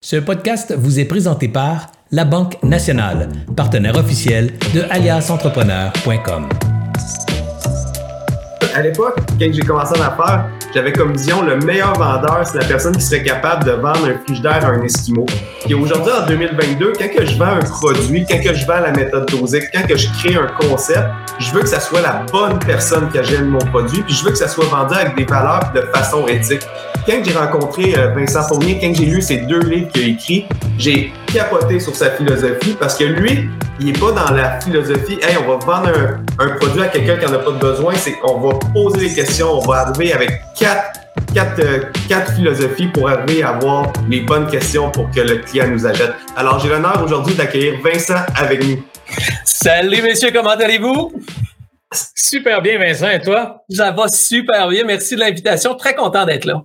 Ce podcast vous est présenté par La Banque Nationale, partenaire officiel de aliasentrepreneur.com. À l'époque, quand j'ai commencé en affaires, j'avais comme vision le meilleur vendeur, c'est la personne qui serait capable de vendre un frigidaire à un Esquimau. Et aujourd'hui, en 2022, quand que je vends un produit, quand que je vends la méthode dosée, quand que je crée un concept, je veux que ça soit la bonne personne qui achète mon produit, puis je veux que ça soit vendu avec des valeurs de façon éthique quand j'ai rencontré euh, Vincent Fournier, quand j'ai lu ses deux livres qu'il a écrits, j'ai capoté sur sa philosophie parce que lui, il n'est pas dans la philosophie, hey, on va vendre un, produit à quelqu'un qui n'en a pas de besoin. C'est qu'on va poser des questions, on va arriver avec quatre, quatre, euh, quatre philosophies pour arriver à avoir les bonnes questions pour que le client nous achète. Alors, j'ai l'honneur aujourd'hui d'accueillir Vincent avec nous. Salut, messieurs, comment allez-vous? Super bien, Vincent, et toi? Ça va super bien. Merci de l'invitation. Très content d'être là.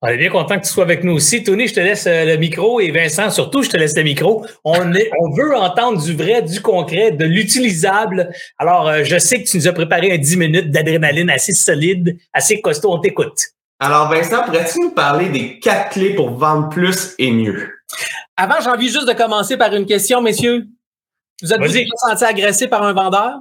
On est bien content que tu sois avec nous aussi. Tony, je te laisse euh, le micro et Vincent, surtout, je te laisse le micro. On, est, on veut entendre du vrai, du concret, de l'utilisable. Alors, euh, je sais que tu nous as préparé un 10 minutes d'adrénaline assez solide, assez costaud. On t'écoute. Alors, Vincent, pourrais-tu nous parler des quatre clés pour vendre plus et mieux? Avant, j'ai envie juste de commencer par une question, messieurs. Vous êtes-vous senti agressé par un vendeur?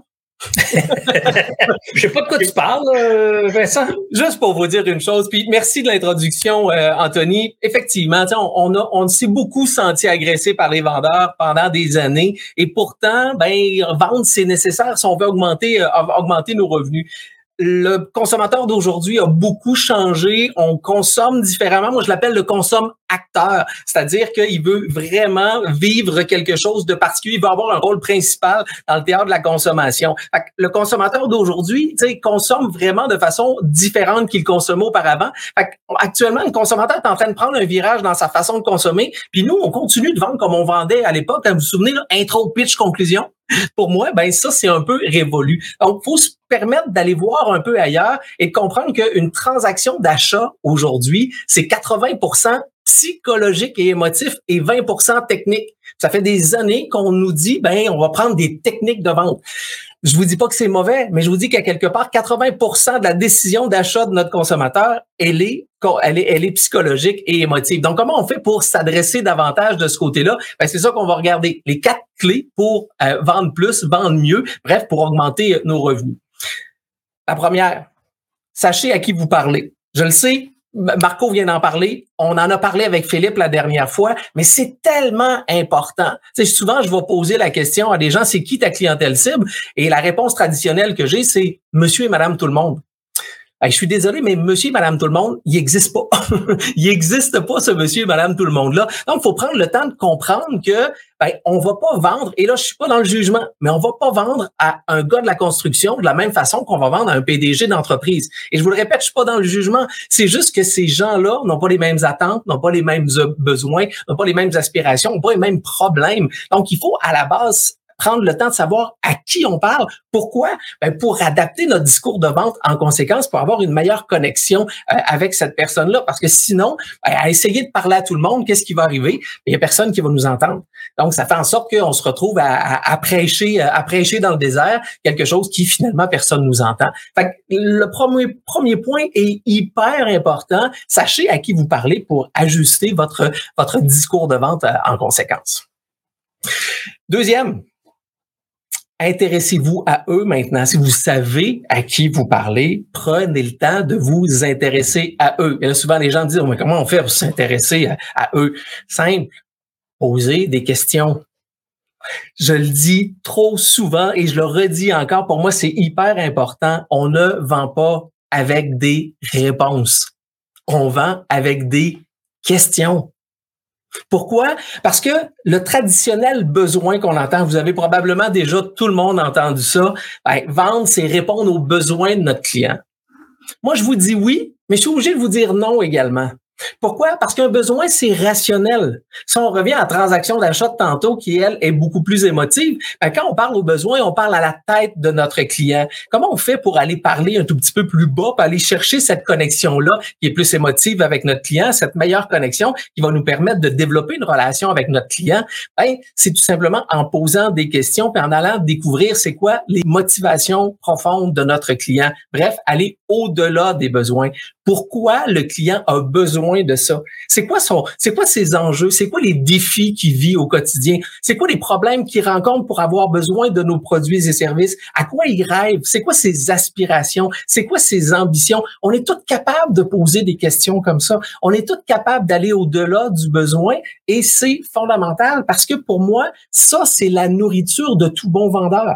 Je sais pas de quoi tu parles, euh, Vincent. Juste pour vous dire une chose, puis merci de l'introduction, euh, Anthony. Effectivement, on, on, on s'est beaucoup senti agressé par les vendeurs pendant des années, et pourtant, ben vendre c'est nécessaire si on veut augmenter euh, augmenter nos revenus le consommateur d'aujourd'hui a beaucoup changé. On consomme différemment. Moi, je l'appelle le consomme acteur, c'est-à-dire qu'il veut vraiment vivre quelque chose de particulier. Il veut avoir un rôle principal dans le théâtre de la consommation. le consommateur d'aujourd'hui, consomme vraiment de façon différente qu'il consommait auparavant. actuellement, le consommateur est en train de prendre un virage dans sa façon de consommer. Puis nous, on continue de vendre comme on vendait à l'époque. Vous vous souvenez, là, intro, pitch, conclusion? Pour moi, ben ça, c'est un peu révolu. Donc, faut se permettre d'aller voir un peu ailleurs et de comprendre qu'une transaction d'achat aujourd'hui, c'est 80% psychologique et émotif et 20% technique. Ça fait des années qu'on nous dit, ben, on va prendre des techniques de vente. Je vous dis pas que c'est mauvais, mais je vous dis qu'à quelque part, 80% de la décision d'achat de notre consommateur, elle est, elle est, elle est psychologique et émotive. Donc, comment on fait pour s'adresser davantage de ce côté-là? Ben, c'est ça qu'on va regarder. Les quatre clés pour euh, vendre plus, vendre mieux, bref, pour augmenter euh, nos revenus. La première, sachez à qui vous parlez. Je le sais, Marco vient d'en parler. On en a parlé avec Philippe la dernière fois, mais c'est tellement important. Souvent, je vais poser la question à des gens, c'est qui ta clientèle cible? Et la réponse traditionnelle que j'ai, c'est monsieur et madame tout le monde je suis désolé, mais monsieur madame tout le monde, il n'existe pas. il n'existe pas ce monsieur madame tout le monde-là. Donc, il faut prendre le temps de comprendre que ben, on va pas vendre, et là, je suis pas dans le jugement, mais on va pas vendre à un gars de la construction de la même façon qu'on va vendre à un PDG d'entreprise. Et je vous le répète, je suis pas dans le jugement. C'est juste que ces gens-là n'ont pas les mêmes attentes, n'ont pas les mêmes besoins, n'ont pas les mêmes aspirations, n'ont pas les mêmes problèmes. Donc, il faut à la base prendre le temps de savoir à qui on parle. Pourquoi? Ben pour adapter notre discours de vente en conséquence, pour avoir une meilleure connexion euh, avec cette personne-là. Parce que sinon, ben, à essayer de parler à tout le monde, qu'est-ce qui va arriver? Il y a personne qui va nous entendre. Donc, ça fait en sorte qu'on se retrouve à, à, prêcher, à prêcher dans le désert quelque chose qui finalement personne nous entend. Fait le premier, premier point est hyper important. Sachez à qui vous parlez pour ajuster votre, votre discours de vente euh, en conséquence. Deuxième, intéressez-vous à eux maintenant. Si vous savez à qui vous parlez, prenez le temps de vous intéresser à eux. Et là, souvent, les gens disent, mais comment on fait pour s'intéresser à, eux? Simple. Poser des questions. Je le dis trop souvent et je le redis encore, pour moi, c'est hyper important. On ne vend pas avec des réponses. On vend avec des questions. Pourquoi? Parce que le traditionnel besoin qu'on entend, vous avez probablement déjà tout le monde entendu ça, ben, vendre, c'est répondre aux besoins de notre client. Moi, je vous dis oui, mais je suis obligé de vous dire non également. Pourquoi? Parce qu'un besoin, c'est rationnel. Si on revient à la transaction d'achat de tantôt, qui, elle, est beaucoup plus émotive, ben, quand on parle au besoin, on parle à la tête de notre client. Comment on fait pour aller parler un tout petit peu plus bas, pour aller chercher cette connexion-là qui est plus émotive avec notre client, cette meilleure connexion qui va nous permettre de développer une relation avec notre client? Ben, c'est tout simplement en posant des questions et en allant découvrir c'est quoi les motivations profondes de notre client. Bref, aller au-delà des besoins. Pourquoi le client a besoin de ça? C'est quoi son, c'est quoi ses enjeux? C'est quoi les défis qu'il vit au quotidien? C'est quoi les problèmes qu'il rencontre pour avoir besoin de nos produits et services? À quoi il rêve? C'est quoi ses aspirations? C'est quoi ses ambitions? On est tous capables de poser des questions comme ça. On est tous capables d'aller au-delà du besoin et c'est fondamental parce que pour moi, ça, c'est la nourriture de tout bon vendeur.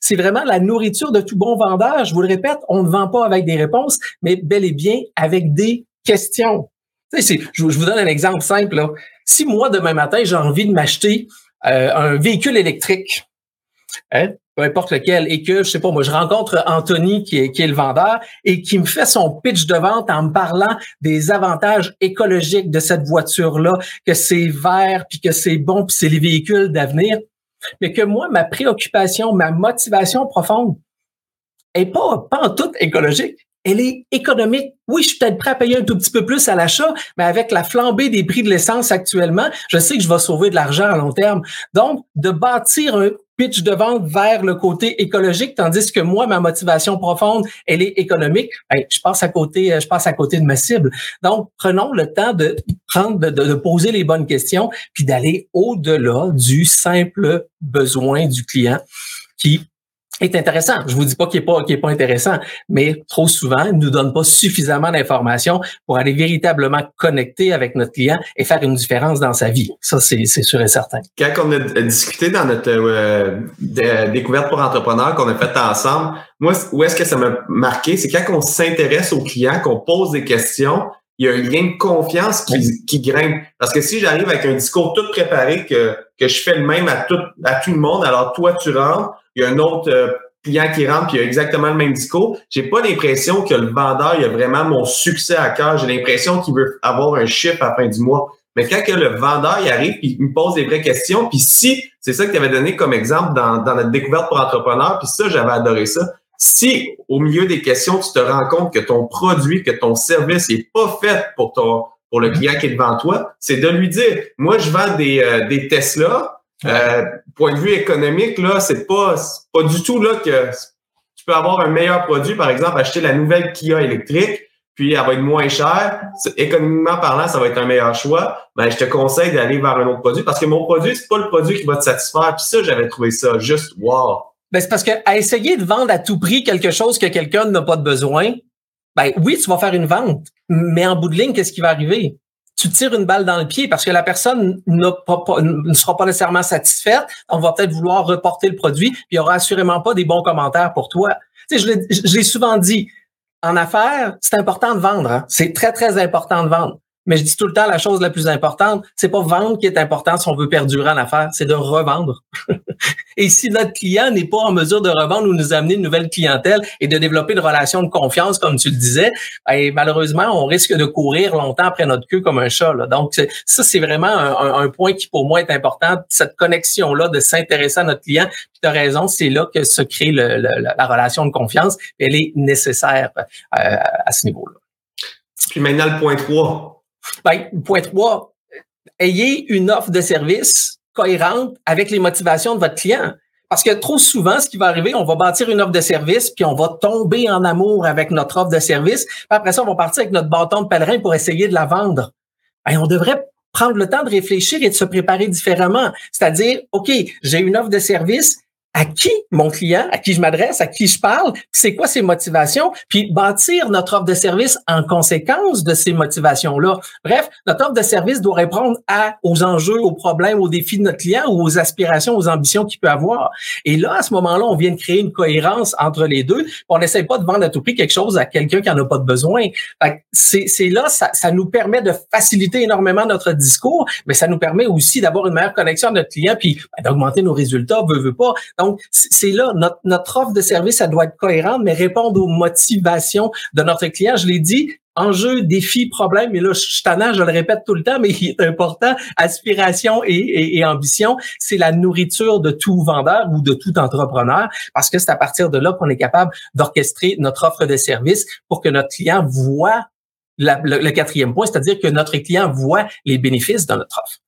C'est vraiment la nourriture de tout bon vendeur. Je vous le répète, on ne vend pas avec des réponses, mais bel et bien avec des questions. Je, vous donne un exemple simple. Si moi, demain matin, j'ai envie de m'acheter euh, un véhicule électrique, hein, peu importe lequel, et que, je sais pas, moi, je rencontre Anthony, qui est, qui est le vendeur, et qui me fait son pitch de vente en me parlant des avantages écologiques de cette voiture-là, que c'est vert, puis que c'est bon, puis c'est les véhicules d'avenir mais que moi, ma préoccupation, ma motivation profonde est pas, pas en tout écologique. Elle est économique. Oui, je suis peut-être prêt à payer un tout petit peu plus à l'achat, mais avec la flambée des prix de l'essence actuellement, je sais que je vais sauver de l'argent à long terme. Donc, de bâtir un pitch de vente vers le côté écologique, tandis que moi, ma motivation profonde, elle est économique. je passe à côté, euh, je passe à côté de ma cible. Donc, prenons le temps de prendre, de, de poser les bonnes questions, puis d'aller au-delà du simple besoin du client qui est intéressant. Je vous dis pas qu'il est pas, qu'il est pas intéressant, mais trop souvent, il nous donne pas suffisamment d'informations pour aller véritablement connecter avec notre client et faire une différence dans sa vie. Ça, c'est, c'est sûr et certain. Quand on a discuté dans notre euh, découverte pour entrepreneurs qu'on a fait ensemble, moi, où est-ce que ça m'a marqué, c'est quand on s'intéresse au client, qu'on pose des questions, il y a un lien de confiance qui, qui grimpe. Parce que si j'arrive avec un discours tout préparé que, que je fais le même à tout, à tout le monde, alors toi, tu rentres, il y a un autre euh, client qui rentre qui a exactement le même discours. J'ai pas l'impression que le vendeur il a vraiment mon succès à cœur. J'ai l'impression qu'il veut avoir un chiffre à la fin du mois. Mais quand que le vendeur il arrive, il me pose des vraies questions, puis si c'est ça que tu avais donné comme exemple dans, dans notre découverte pour entrepreneurs, puis ça j'avais adoré ça. Si au milieu des questions tu te rends compte que ton produit, que ton service est pas fait pour ton pour le client qui est devant toi, c'est de lui dire, moi je vends des, euh, des Tesla, euh, point de vue économique, là, c'est pas, pas du tout là que tu peux avoir un meilleur produit, par exemple, acheter la nouvelle Kia électrique, puis elle va être moins chère. Économiquement parlant, ça va être un meilleur choix. Ben, je te conseille d'aller vers un autre produit parce que mon produit, c'est pas le produit qui va te satisfaire. Puis ça, j'avais trouvé ça juste wow. Ben, c'est parce que à essayer de vendre à tout prix quelque chose que quelqu'un n'a pas de besoin, ben oui, tu vas faire une vente, mais en bout de ligne, qu'est-ce qui va arriver? Tu tires une balle dans le pied parce que la personne ne sera pas nécessairement satisfaite. On va peut-être vouloir reporter le produit, il n'y aura assurément pas des bons commentaires pour toi. Tu je l'ai souvent dit, en affaires, c'est important de vendre. Hein. C'est très, très important de vendre. Mais je dis tout le temps, la chose la plus importante, c'est pas vendre qui est important si on veut perdurer en affaires, c'est de revendre. et si notre client n'est pas en mesure de revendre ou nous amener une nouvelle clientèle et de développer une relation de confiance, comme tu le disais, ben, malheureusement, on risque de courir longtemps après notre queue comme un chat. Là. Donc, ça, c'est vraiment un, point qui, pour moi, est important, cette connexion-là de s'intéresser à notre client. Tu as raison, c'est là que se crée la relation de confiance. Elle est nécessaire euh, à ce niveau-là. Puis maintenant, le point 3 ben, point 3, ayez une offre de service cohérente avec les motivations de votre client. Parce que trop souvent, ce qui va arriver, on va bâtir une offre de service, puis on va tomber en amour avec notre offre de service. Puis après ça, on va partir avec notre bâton de pèlerin pour essayer de la vendre. Ben, on devrait prendre le temps de réfléchir et de se préparer différemment. C'est-à-dire, OK, j'ai une offre de service, à qui mon client, à qui je m'adresse, à qui je parle, c'est quoi ses motivations, puis bâtir notre offre de service en conséquence de ces motivations-là. Bref, notre offre de service doit répondre à, aux enjeux, aux problèmes, aux défis de notre client ou aux aspirations, aux ambitions qu'il peut avoir. Et là, à ce moment-là, on vient de créer une cohérence entre les deux. On n'essaie pas de vendre à tout prix quelque chose à quelqu'un qui en a pas de besoin. C'est là, ça, ça nous permet de faciliter énormément notre discours, mais ça nous permet aussi d'avoir une meilleure connexion avec notre client, puis ben, d'augmenter nos résultats, veut, veut pas. C'est là, notre, notre offre de service, ça doit être cohérente, mais répondre aux motivations de notre client. Je l'ai dit, enjeu, défi, problème, et là, je suis tannant, je le répète tout le temps, mais il est important, aspiration et, et, ambition, c'est la nourriture de tout vendeur ou de tout entrepreneur, parce que c'est à partir de là qu'on est capable d'orchestrer notre offre de service pour que notre client voit le, le, quatrième point, c'est-à-dire que notre client voit les bénéfices de notre offre.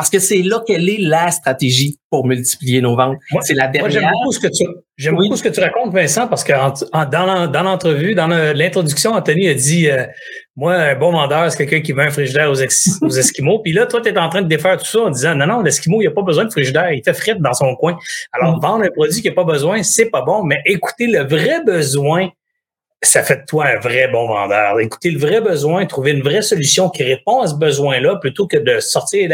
Parce que c'est là quelle est la stratégie pour multiplier nos ventes. C'est la dernière. Moi, j'aime beaucoup ce que tu, j'aime beaucoup ce que tu racontes, Vincent, parce que dans l'entrevue, dans l'introduction, Anthony a dit, euh, moi, un bon vendeur, c'est quelqu'un qui veut un frigidaire aux, aux Esquimaux. Puis là, toi, tu es en train de défaire tout ça en disant, non, non, l'Esquimau, il n'a pas besoin de frigidaire, il fait frite dans son coin. Alors, mm. vendre un produit qui n'a pas besoin, c'est pas bon, mais écoutez le vrai besoin ça fait de toi un vrai bon vendeur. Écouter le vrai besoin, trouver une vraie solution qui répond à ce besoin-là, plutôt que de sortir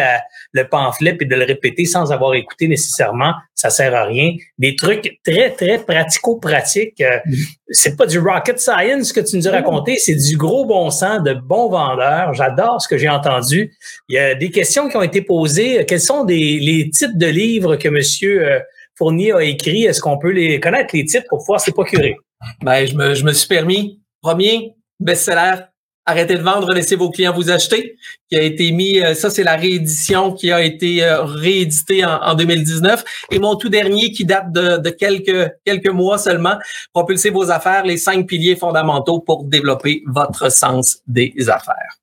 le pamphlet et de le répéter sans avoir écouté nécessairement, ça sert à rien. Des trucs très, très pratico-pratiques. Euh, mm-hmm. C'est pas du rocket science que tu nous as raconté, c'est du gros bon sens de bons vendeurs. J'adore ce que j'ai entendu. Il y a des questions qui ont été posées. Quels sont des, les titres de livres que monsieur euh, Fournier a écrit? Est-ce qu'on peut les connaître, les titres, pour pouvoir se procurer? Ben, je me, je me suis permis, premier best-seller, Arrêtez de vendre, laissez vos clients vous acheter, qui a été mis, euh, ça c'est la réédition qui a été euh, rééditée en, en, 2019. Et mon tout dernier qui date de, de, quelques, quelques mois seulement, Propulsez vos affaires, les cinq piliers fondamentaux pour développer votre sens des affaires.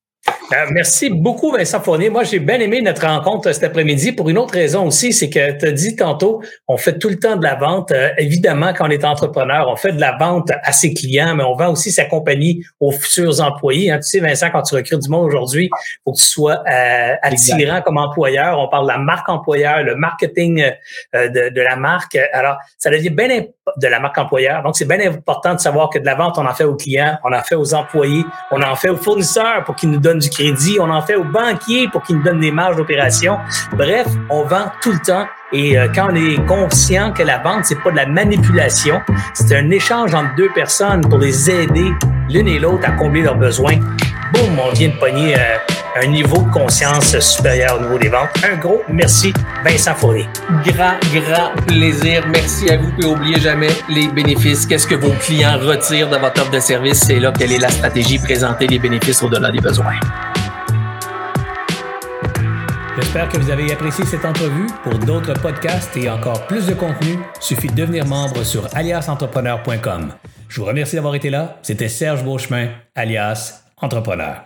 Euh, merci beaucoup, Vincent Fournier. Moi, j'ai bien aimé notre rencontre cet après-midi pour une autre raison aussi, c'est que tu as dit tantôt, on fait tout le temps de la vente. Euh, évidemment, quand on est entrepreneur, on fait de la vente à ses clients, mais on vend aussi sa compagnie aux futurs employés. Hein. Tu sais, Vincent, quand tu recrutes du monde aujourd'hui, il faut que tu sois euh, attirant comme employeur. On parle de la marque employeur, le marketing de, de, la marque. Alors, ça devient bien de la marque employeur. Donc, c'est bien important de savoir que de la vente, on en fait aux clients, on en fait aux employés, on en fait aux fournisseurs pour qu'ils nous donnent du crédit, on en fait aux banquiers pour qu'ils nous donnent des marges d'opération. Bref, on vend tout le temps. Et euh, quand on est conscient que la vente, c'est pas de la manipulation, c'est un échange entre deux personnes pour les aider l'une et l'autre à combler leurs besoins. Boum, on vient de pogner euh, un niveau de conscience supérieur au niveau des ventes. Un gros merci, Vincent Fournier. Grand, grand plaisir. Merci à vous. Et oubliez jamais les bénéfices. Qu'est-ce que vos clients retirent de votre offre de service? C'est là quelle est la stratégie? Présenter les bénéfices au-delà des besoins. J'espère que vous avez apprécié cette entrevue. Pour d'autres podcasts et encore plus de contenu, suffit de devenir membre sur aliasentrepreneur.com. Je vous remercie d'avoir été là. C'était Serge Beauchemin, alias Entrepreneur.